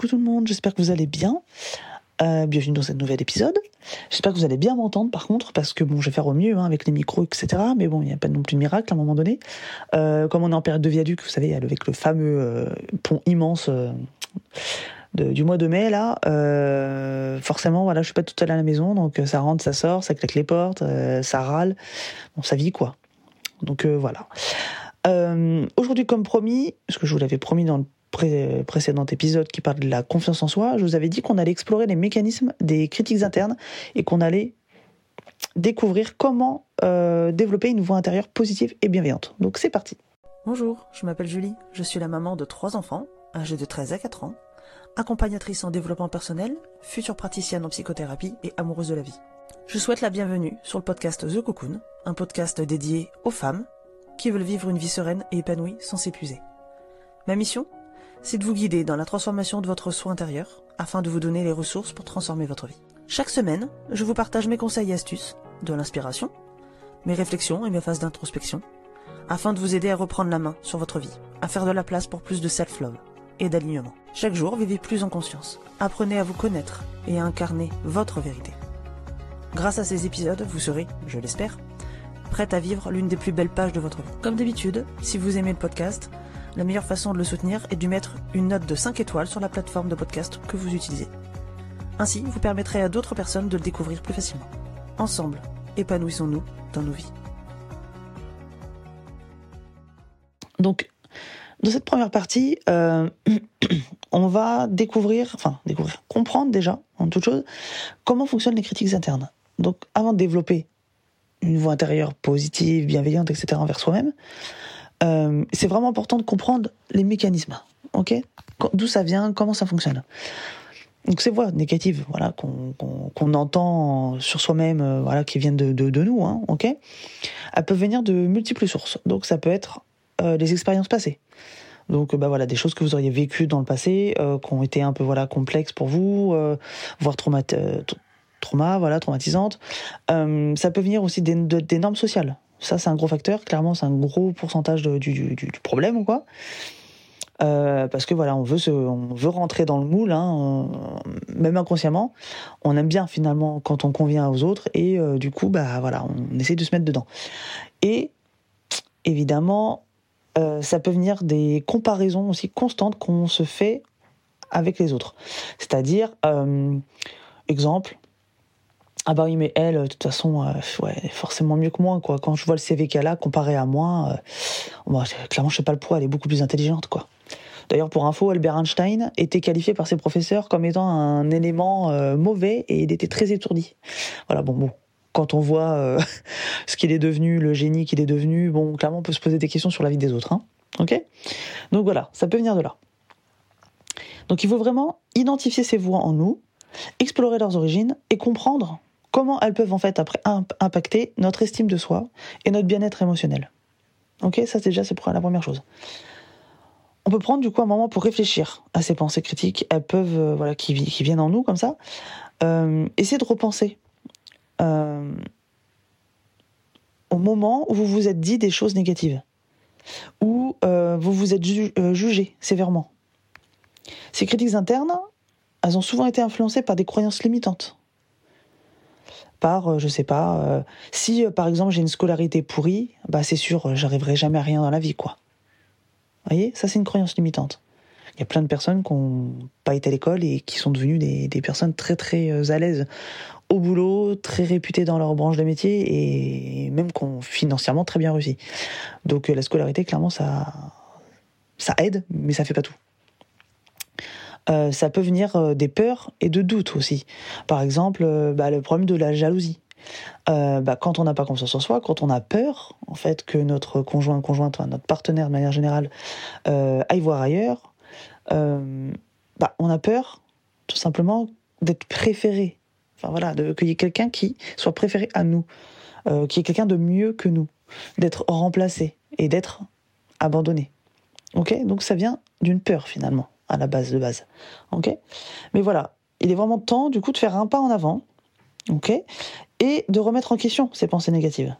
coucou tout le monde, j'espère que vous allez bien. Euh, bienvenue dans ce nouvel épisode. J'espère que vous allez bien m'entendre par contre, parce que bon, je vais faire au mieux hein, avec les micros, etc. Mais bon, il n'y a pas non plus de miracle à un moment donné. Euh, comme on est en période de viaduc, vous savez, avec le fameux euh, pont immense du mois de mai, là, forcément, voilà, je suis pas toute seule à la maison, donc ça rentre, ça sort, ça claque les portes, ça râle. Ça vit quoi. Donc voilà. Aujourd'hui, comme promis, parce que je vous l'avais promis dans le pré- précédent épisode qui parle de la confiance en soi, je vous avais dit qu'on allait explorer les mécanismes des critiques internes et qu'on allait découvrir comment euh, développer une voix intérieure positive et bienveillante. Donc c'est parti. Bonjour, je m'appelle Julie, je suis la maman de trois enfants, âgés de 13 à 4 ans, accompagnatrice en développement personnel, future praticienne en psychothérapie et amoureuse de la vie. Je souhaite la bienvenue sur le podcast The Cocoon, un podcast dédié aux femmes qui veulent vivre une vie sereine et épanouie sans s'épuiser. Ma mission? C'est de vous guider dans la transformation de votre soi intérieur afin de vous donner les ressources pour transformer votre vie. Chaque semaine, je vous partage mes conseils et astuces, de l'inspiration, mes réflexions et mes phases d'introspection, afin de vous aider à reprendre la main sur votre vie, à faire de la place pour plus de self-love et d'alignement. Chaque jour, vivez plus en conscience. Apprenez à vous connaître et à incarner votre vérité. Grâce à ces épisodes, vous serez, je l'espère, prête à vivre l'une des plus belles pages de votre vie. Comme d'habitude, si vous aimez le podcast, la meilleure façon de le soutenir est de mettre une note de 5 étoiles sur la plateforme de podcast que vous utilisez. Ainsi, vous permettrez à d'autres personnes de le découvrir plus facilement. Ensemble, épanouissons-nous dans nos vies. Donc, dans cette première partie, euh, on va découvrir, enfin découvrir, comprendre déjà, en toute chose, comment fonctionnent les critiques internes. Donc, avant de développer une voix intérieure positive, bienveillante, etc. envers soi-même, euh, c'est vraiment important de comprendre les mécanismes. Ok D'où ça vient, comment ça fonctionne. Donc ces voix négatives, voilà, qu'on qu'on entend sur soi-même, euh, voilà, qui viennent de, de, nous, hein, ok Elles peuvent venir de multiples sources. Donc ça peut être euh, les expériences passées. Donc, bah voilà, des choses que vous auriez vécues dans le passé, euh, qui ont été un peu voilà complexes pour vous, voire trauma, tra- trauma, voilà, traumatisantes. Euh, ça peut venir aussi des, de- des normes sociales. Ça, c'est un gros facteur. Clairement, c'est un gros pourcentage du, problème, ou quoi. Euh, parce que voilà, on veut on veut rentrer dans le moule, hein, même inconsciemment. On aime bien finalement quand on convient aux autres, et euh, du coup, bah voilà, on essaie de se mettre dedans. Et évidemment, euh, ça peut venir des comparaisons aussi constantes qu'on se fait avec les autres. C'est-à-dire, exemple, ah bah oui, mais elle, de toute façon, euh, ouais, est forcément mieux que moi, quoi. Quand je vois le CV qu'elle a comparé à moi, euh, clairement, je sais pas le poids, elle est beaucoup plus intelligente, quoi. D'ailleurs, pour info, Albert Einstein était qualifié par ses professeurs comme étant un élément euh, mauvais et il était très étourdi. Voilà, bon, bon. Quand on voit ce qu'il est devenu, le génie qu'il est devenu, bon, clairement, on peut se poser des questions sur la vie des autres, hein. Ok? Donc voilà, ça peut venir de là. Donc il faut vraiment identifier ces voix en nous, explorer leurs origines et comprendre comment elles peuvent en fait après imp- impacter notre estime de soi et notre bien-être émotionnel. Ok, ça c'est déjà la première chose. On peut prendre du coup un moment pour réfléchir à ces pensées critiques. Elles peuvent, euh, voilà, qui, vi- qui viennent en nous comme ça. Euh, essayer de repenser euh, au moment où vous vous êtes dit des choses négatives, où vous vous êtes ju- jugé sévèrement. Ces critiques internes, elles ont souvent été influencées par des croyances limitantes. Par, euh, je sais pas, euh, si euh, par exemple j'ai une scolarité pourrie, bah c'est sûr, j'arriverai jamais à rien dans la vie, quoi. Vous voyez, ça c'est une croyance limitante. Il y a plein de personnes qui n'ont pas été à l'école et qui sont devenues des, des personnes très très à l'aise au boulot, très réputées dans leur branche de métier et même qui ont financièrement très bien réussi. Donc la scolarité, clairement, ça, ça aide, mais ça fait pas tout. Euh, ça peut venir euh, des peurs et de doutes aussi. Par exemple, euh, bah, le problème de la jalousie. Bah, quand on n'a pas confiance en soi, quand on a peur, en fait, que notre conjoint, conjointe, notre partenaire de manière générale, aille voir ailleurs, bah, on a peur, tout simplement, d'être préféré. Enfin voilà, qu'il y ait quelqu'un qui soit préféré à nous, y ait quelqu'un de mieux que nous, d'être remplacé et d'être abandonné. Ok? Donc ça vient d'une peur finalement, à la base de base. Ok? Mais voilà, il est vraiment temps du coup de faire un pas en avant, ok? Et de remettre en question ces pensées négatives.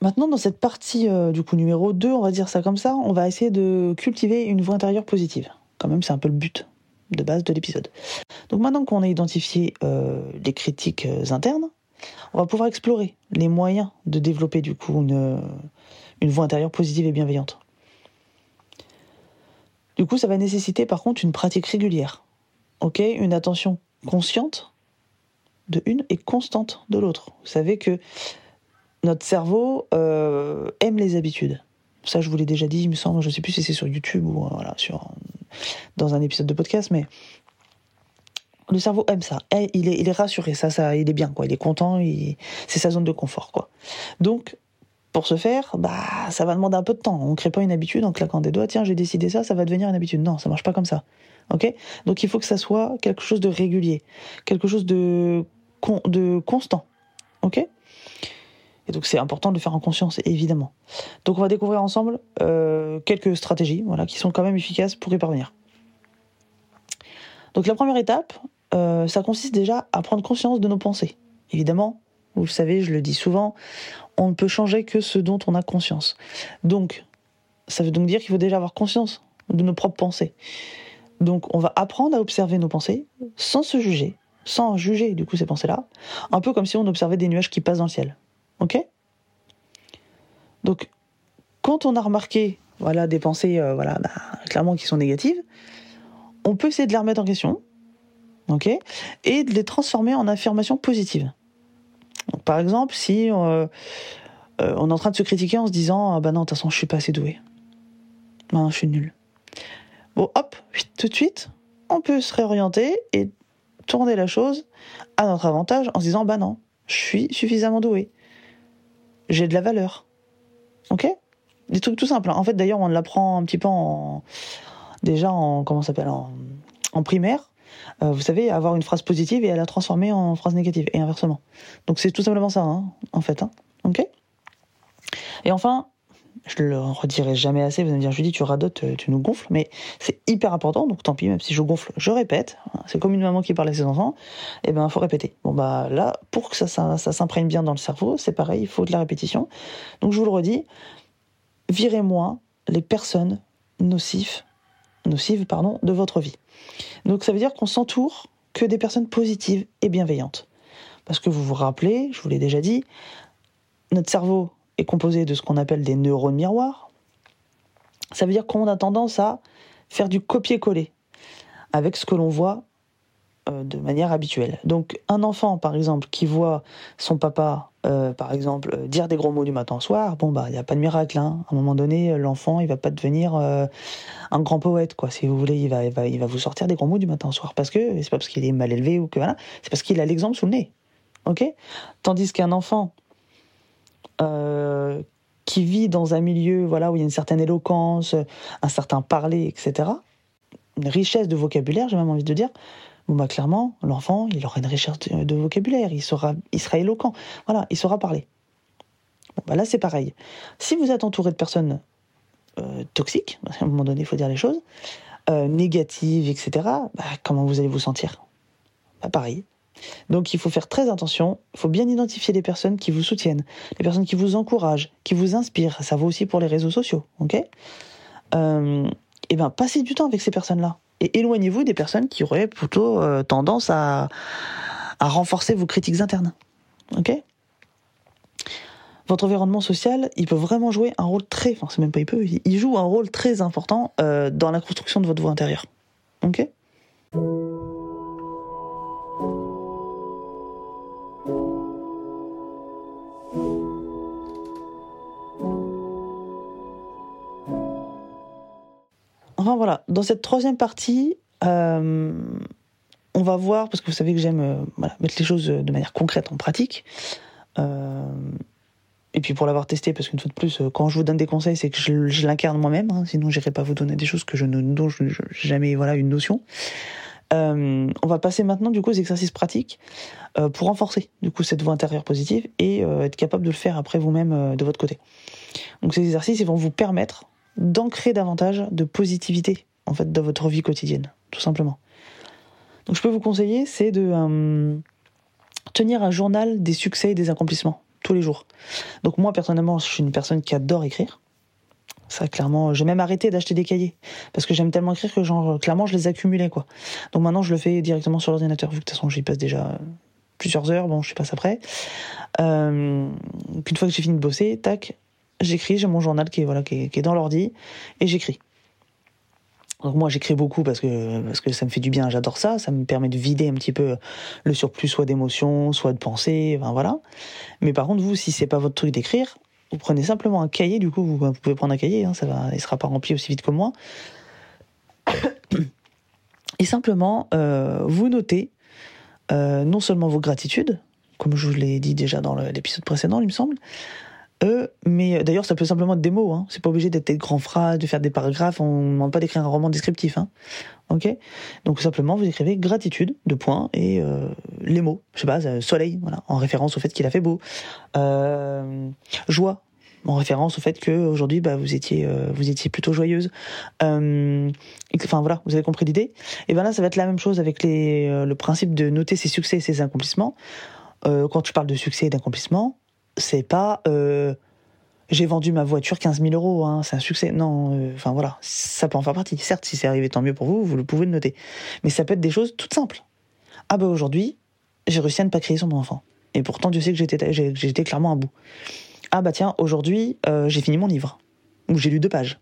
Maintenant, dans cette partie euh, du coup numéro 2, on va dire ça comme ça, on va essayer de cultiver une voix intérieure positive. Quand même, c'est un peu le but de base de l'épisode. Donc maintenant qu'on a identifié les critiques internes, on va pouvoir explorer les moyens de développer du coup une, une voix intérieure positive et bienveillante. Du coup, ça va nécessiter par contre une pratique régulière. Une attention consciente de une et constante de l'autre. Vous savez que notre cerveau euh, aime les habitudes. Ça, je vous l'ai déjà dit, il me semble. Je ne sais plus si c'est sur YouTube ou sur, dans un épisode de podcast, mais le cerveau aime ça. Eh, il est, rassuré, ça, ça, il est bien, quoi. Il est content, c'est sa zone de confort, quoi. Donc, pour ce faire, bah, ça va demander un peu de temps. On ne crée pas une habitude en claquant des doigts. Tiens, j'ai décidé ça, ça va devenir une habitude. Non, ça marche pas comme ça. Ok? Donc il faut que ça soit quelque chose de régulier, quelque chose de, de constant. Ok? Et donc c'est important de le faire en conscience, évidemment. Donc on va découvrir ensemble euh, quelques stratégies, voilà, qui sont quand même efficaces pour y parvenir. Donc la première étape, euh, ça consiste déjà à prendre conscience de nos pensées. Évidemment, vous le savez, je le dis souvent, on ne peut changer que ce dont on a conscience. Donc, ça veut donc dire qu'il faut déjà avoir conscience de nos propres pensées. Donc, on va apprendre à observer nos pensées sans se juger, sans juger du coup ces pensées-là, un peu comme si on observait des nuages qui passent dans le ciel. Ok? Donc, quand on a remarqué voilà, des pensées euh, voilà, bah, clairement qui sont négatives, on peut essayer de les remettre en question, ok Et de les transformer en affirmations positives par exemple, si euh, euh, on est en train de se critiquer en se disant ah bah non, de toute façon, je suis pas assez doué. Non, je suis nul. Bon, hop, tout de suite, on peut se réorienter et tourner la chose à notre avantage en se disant bah non, je suis suffisamment doué. J'ai de la valeur. Ok? Des trucs tout simples. Hein. En fait, d'ailleurs, on l'apprend un petit peu en. Déjà en. Comment s'appelle en primaire. Euh, vous savez, avoir une phrase positive et à la transformer en phrase négative, et inversement. Donc c'est tout simplement ça, hein, en fait. Hein. ok? Et enfin, je le redirai jamais assez, vous allez me dire, Julie, tu radotes, tu nous gonfles, mais c'est hyper important, donc tant pis, même si je gonfle, je répète. C'est comme une maman qui parle à ses enfants, et eh ben, faut répéter. Bon, bah, là, pour que ça, ça, ça s'imprègne bien dans le cerveau, c'est pareil, il faut de la répétition. Donc, je vous le redis, virez-moi les personnes nocives nocives pardon, de votre vie. Donc ça veut dire qu'on s'entoure que des personnes positives et bienveillantes. Parce que vous vous rappelez, je vous l'ai déjà dit, notre cerveau est composé de ce qu'on appelle des neurones miroirs. Ça veut dire qu'on a tendance à faire du copier-coller avec ce que l'on voit de manière habituelle. Donc un enfant, par exemple, qui voit son papa, euh, par exemple, euh, dire des gros mots du matin au soir, bon bah il n'y a pas de miracle. Hein. À un moment donné, l'enfant, il va pas devenir un grand poète, quoi. Si vous voulez, il va, il va, il va vous sortir des gros mots du matin au soir parce que c'est pas parce qu'il est mal élevé ou que voilà, c'est parce qu'il a l'exemple sous le nez. Ok? Tandis qu'un enfant qui vit dans un milieu, voilà, où il y a une certaine éloquence, un certain parler, etc. Une richesse de vocabulaire, j'ai même envie de dire Bon, bah, clairement, l'enfant, il aura une recherche de, vocabulaire, il, sera, il sera éloquent. Voilà, il saura parler. Bon, bah, là, c'est pareil. Si vous êtes entouré de personnes euh, toxiques, à un moment donné, il faut dire les choses, euh, négatives, etc., bah, comment vous allez vous sentir? Bah, Pareil. Donc il faut faire très attention, il faut bien identifier les personnes qui vous soutiennent, les personnes qui vous encouragent, qui vous inspirent. Ça vaut aussi pour les réseaux sociaux, ok? Euh, Et bien, passez du temps avec ces personnes-là et éloignez-vous des personnes qui auraient plutôt euh, tendance à, renforcer vos critiques internes. Ok? Votre environnement social, il peut vraiment jouer un rôle très, enfin c'est même pas il peut, il joue un rôle très important euh, dans la construction de votre voix intérieure. Ok? Voilà, dans cette troisième partie, euh, on va voir, parce que vous savez que j'aime euh, mettre les choses de manière concrète en pratique. Euh, et puis pour l'avoir testé, parce qu'une fois de plus, quand je vous donne des conseils, c'est que je, l'incarne moi-même, hein, sinon j'irai pas vous donner des choses que je ne dont je, jamais voilà une notion. on va passer maintenant du coup aux exercices pratiques pour renforcer du coup cette voix intérieure positive et être capable de le faire après vous-même de votre côté. Donc ces exercices vont vous permettre d'ancrer davantage de positivité en fait dans votre vie quotidienne, tout simplement. Donc je peux vous conseiller, c'est de euh, tenir un journal des succès et des accomplissements tous les jours. Donc moi personnellement, je suis une personne qui adore écrire. Ça, clairement, j'ai même arrêté d'acheter des cahiers parce que j'aime tellement écrire que, genre, clairement, je les accumulais, quoi. Donc maintenant, je le fais directement sur l'ordinateur, vu que de toute façon, j'y passe déjà plusieurs heures. Bon, je passe après. Euh, une fois que j'ai fini de bosser, tac, j'écris. J'ai mon journal qui est voilà, qui est, dans l'ordi et j'écris. Donc moi j'écris beaucoup parce que parce que ça me fait du bien, j'adore ça, ça me permet de vider un petit peu le surplus soit d'émotions, soit de pensées, enfin voilà. Mais par contre vous si c'est pas votre truc d'écrire, vous prenez simplement un cahier, du coup, vous, pouvez prendre un cahier, hein, ça va, il sera pas rempli aussi vite que moi. Et simplement, euh, vous notez euh, non seulement vos gratitudes, comme je vous l'ai dit déjà dans l'épisode précédent, il me semble, euh, mais d'ailleurs, ça peut simplement être des mots. Hein. C'est pas obligé d'être des grands phrases, de faire des paragraphes. On ne demande pas d'écrire un roman descriptif. Hein. Ok? Donc simplement, vous écrivez gratitude, de points, et les mots. Je sais pas, soleil, voilà, en référence au fait qu'il a fait beau. joie, en référence au fait que aujourd'hui bah, vous étiez euh, vous étiez plutôt joyeuse euh, enfin voilà vous avez compris l'idée? Et ben là ça va être la même chose avec les, euh, le principe de noter ses succès et ses accomplissements quand tu parles de succès et d'accomplissement c'est pas j'ai vendu ma voiture 15 000 euros, hein, c'est un succès. Non, enfin voilà, ça peut en faire partie. Certes, si c'est arrivé, tant mieux pour vous, vous le pouvez le noter. Mais ça peut être des choses toutes simples. Ah bah aujourd'hui, j'ai réussi à ne pas crier sur mon enfant. Et pourtant, Dieu sait que j'étais, j'étais clairement à bout ah bah tiens, aujourd'hui, euh, j'ai fini mon livre. Ou j'ai lu deux pages.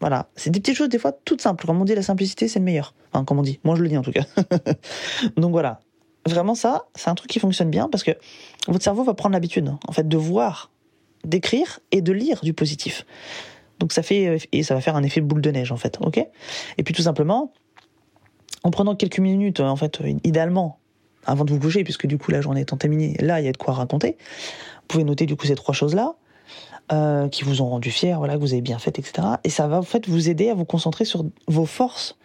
Voilà, c'est des petites choses des fois toutes simples. Comme on dit, la simplicité, c'est le meilleur. Enfin, comme on dit, moi je le dis en tout cas. Donc voilà, vraiment ça, c'est un truc qui fonctionne bien parce que votre cerveau va prendre l'habitude, en fait, de voir, d'écrire et de lire du positif. Donc ça fait et ça va faire un effet boule de neige en fait, ok? Et puis tout simplement, en prenant quelques minutes, en fait, idéalement, avant de vous coucher, puisque du coup la journée étant terminée, là il y a de quoi raconter. Vous pouvez noter du coup ces trois choses-là. Euh, qui vous ont rendu fier, voilà, que vous avez bien fait, etc. Et ça va en fait vous aider à vous concentrer sur vos forces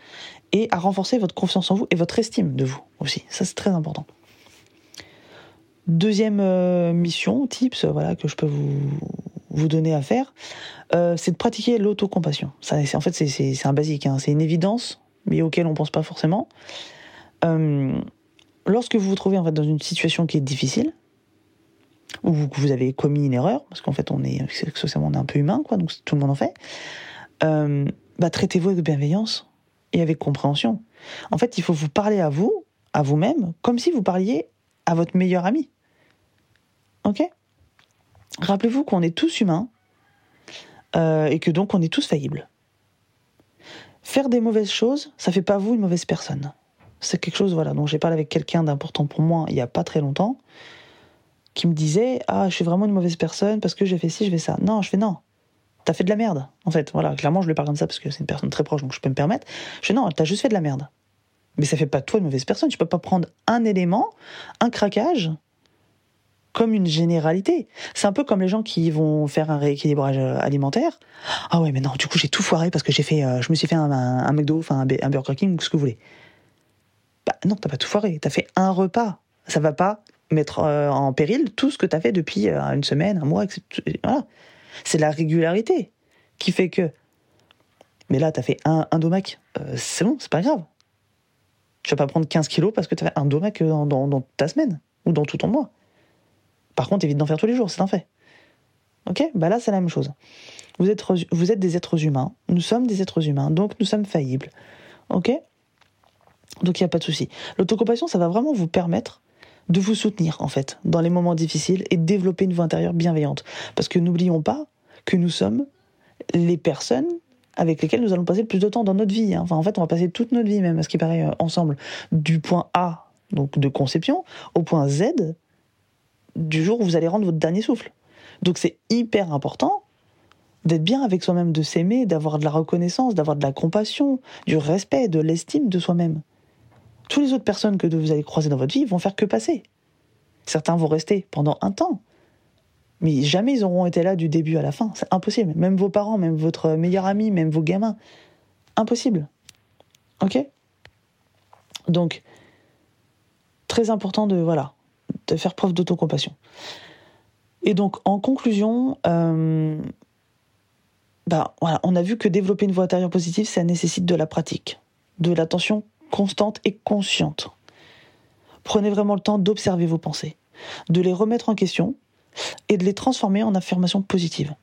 et à renforcer votre confiance en vous et votre estime de vous aussi. Ça c'est très important. Deuxième euh, mission, tips, voilà, que je peux vous, vous donner à faire, euh, c'est de pratiquer l'autocompassion. En fait, c'est un basique, hein. c'est une évidence, mais auquel on pense pas forcément. lorsque vous vous trouvez en fait dans une situation qui est difficile, ou que vous avez commis une erreur, parce qu'en fait on est socialement on est un peu humain, quoi, donc tout le monde en fait, euh, bah, traitez-vous avec bienveillance et avec compréhension. En fait, il faut vous parler à vous, à vous-même, comme si vous parliez à votre meilleur ami. Ok? Rappelez-vous qu'on est tous humains euh, et que donc on est tous faillibles. Faire des mauvaises choses, ça fait pas vous une mauvaise personne. C'est quelque chose, voilà, dont j'ai parlé avec quelqu'un d'important pour moi il y a pas très longtemps qui me disait Ah, je suis vraiment une mauvaise personne parce que j'ai fait ci, je fais ça. Non, je fais non. T'as fait de la merde, en fait. Voilà, clairement, je lui parle comme ça parce que c'est une personne très proche, donc je peux me permettre. Je fais non, t'as juste fait de la merde. Mais ça fait pas toi une mauvaise personne. Tu peux pas prendre un élément, un craquage, comme une généralité. C'est un peu comme les gens qui vont faire un rééquilibrage euh, alimentaire. Ah ouais, mais non, du coup, j'ai tout foiré parce que j'ai fait, euh, je me suis fait un, un, McDo, enfin un, un Burger King ou ce que vous voulez. Bah non, t'as pas tout foiré. T'as fait un repas. Ça va pas mettre euh, en péril tout ce que tu as fait depuis une semaine, un mois, etc. Voilà. C'est la régularité qui fait que. Mais là, tu as fait un, un domac, euh, c'est bon, c'est pas grave. Tu vas pas prendre 15 kilos parce que tu as fait un domac dans, dans, ta semaine ou dans tout ton mois. Par contre, évite d'en faire tous les jours, c'est un fait. Ok? Bah là, c'est la même chose. Vous êtes, vous êtes des êtres humains, nous sommes des êtres humains, donc nous sommes faillibles. Ok? Donc il n'y a pas de souci. L'autocompassion, ça va vraiment vous permettre de vous soutenir en fait dans les moments difficiles et développer une voix intérieure bienveillante. Parce que n'oublions pas que nous sommes les personnes avec lesquelles nous allons passer le plus de temps dans notre vie. Hein. Enfin, en fait, on va passer toute notre vie, même à ce qui paraît euh, ensemble, du point A, donc de conception, au point Z, du jour où vous allez rendre votre dernier souffle. Donc c'est hyper important d'être bien avec soi-même, de s'aimer, d'avoir de la reconnaissance, d'avoir de la compassion, du respect, de l'estime de soi-même. Toutes les autres personnes que vous allez croiser dans votre vie vont faire que passer. Certains vont rester pendant un temps. Mais jamais ils auront été là du début à la fin. C'est impossible. Même vos parents, même votre meilleur ami, même vos gamins. Impossible. Ok? Donc, très important de, voilà, de faire preuve d'autocompassion. Et donc, en conclusion, euh, bah, on a vu que développer une voix intérieure positive, ça nécessite de la pratique, de l'attention constante et consciente. Prenez vraiment le temps d'observer vos pensées. de les remettre en question et de les transformer en affirmations positives.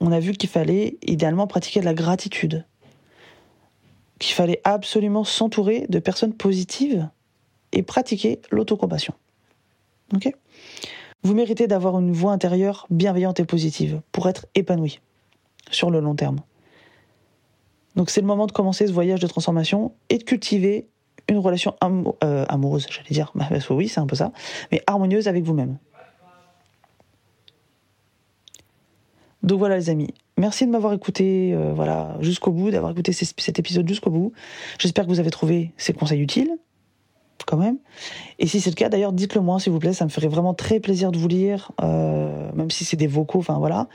On a vu qu'il fallait idéalement pratiquer de la gratitude, qu'il fallait absolument s'entourer de personnes positives et pratiquer l'autocompassion. Vous méritez d'avoir une voix intérieure bienveillante et positive pour être épanoui sur le long terme. Donc c'est le moment de commencer ce voyage de transformation et de cultiver une relation euh, amoureuse, j'allais dire, bah, oui, c'est un peu ça, mais harmonieuse avec vous-même. Donc voilà les amis, merci de m'avoir écouté euh, voilà, jusqu'au bout, d'avoir écouté cet épisode jusqu'au bout. J'espère que vous avez trouvé ces conseils utiles, quand même. Et si c'est le cas, d'ailleurs, dites-le moi s'il vous plaît, ça me ferait vraiment très plaisir de vous lire, euh, même si c'est des vocaux, enfin voilà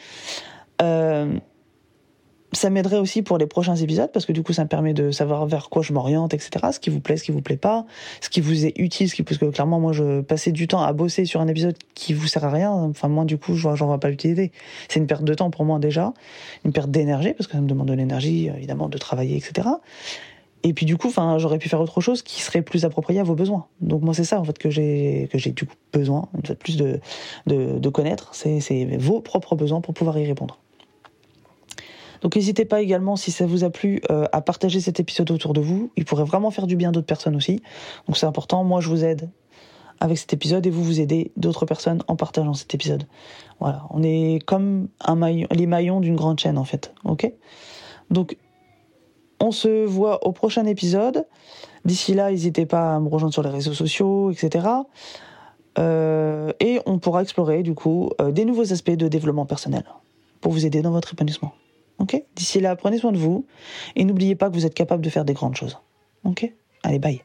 ça m'aiderait aussi pour les prochains épisodes parce que du coup ça me permet de savoir vers quoi je m'oriente, etc. Ce qui vous plaît, ce qui vous plaît pas, ce qui vous est utile, ce qui parce que clairement moi je passais du temps à bosser sur un épisode qui vous sert à rien. Enfin moi du coup j'en vois pas l'utilité. C'est une perte de temps pour moi déjà, une perte d'énergie parce que ça me demande de l'énergie évidemment de travailler, etc. Et puis du coup, enfin, j'aurais pu faire autre chose qui serait plus approprié à vos besoins. Donc moi, c'est ça en fait que j'ai que j'ai du coup besoin, de plus de de, de connaître, c'est vos propres besoins pour pouvoir y répondre. Donc n'hésitez pas également, si ça vous a plu, euh, à partager cet épisode autour de vous. Il pourrait vraiment faire du bien à d'autres personnes aussi. Donc c'est important. Moi, je vous aide avec cet épisode et vous vous aidez d'autres personnes en partageant cet épisode. Voilà, on est comme les maillons d'une grande chaîne en fait. Ok? Donc on se voit au prochain épisode. D'ici là, n'hésitez pas à me rejoindre sur les réseaux sociaux, etc. Euh, et on pourra explorer du coup euh, des nouveaux aspects de développement personnel pour vous aider dans votre épanouissement. Ok? D'ici là, prenez soin de vous et n'oubliez pas que vous êtes capable de faire des grandes choses. Ok? Allez, bye.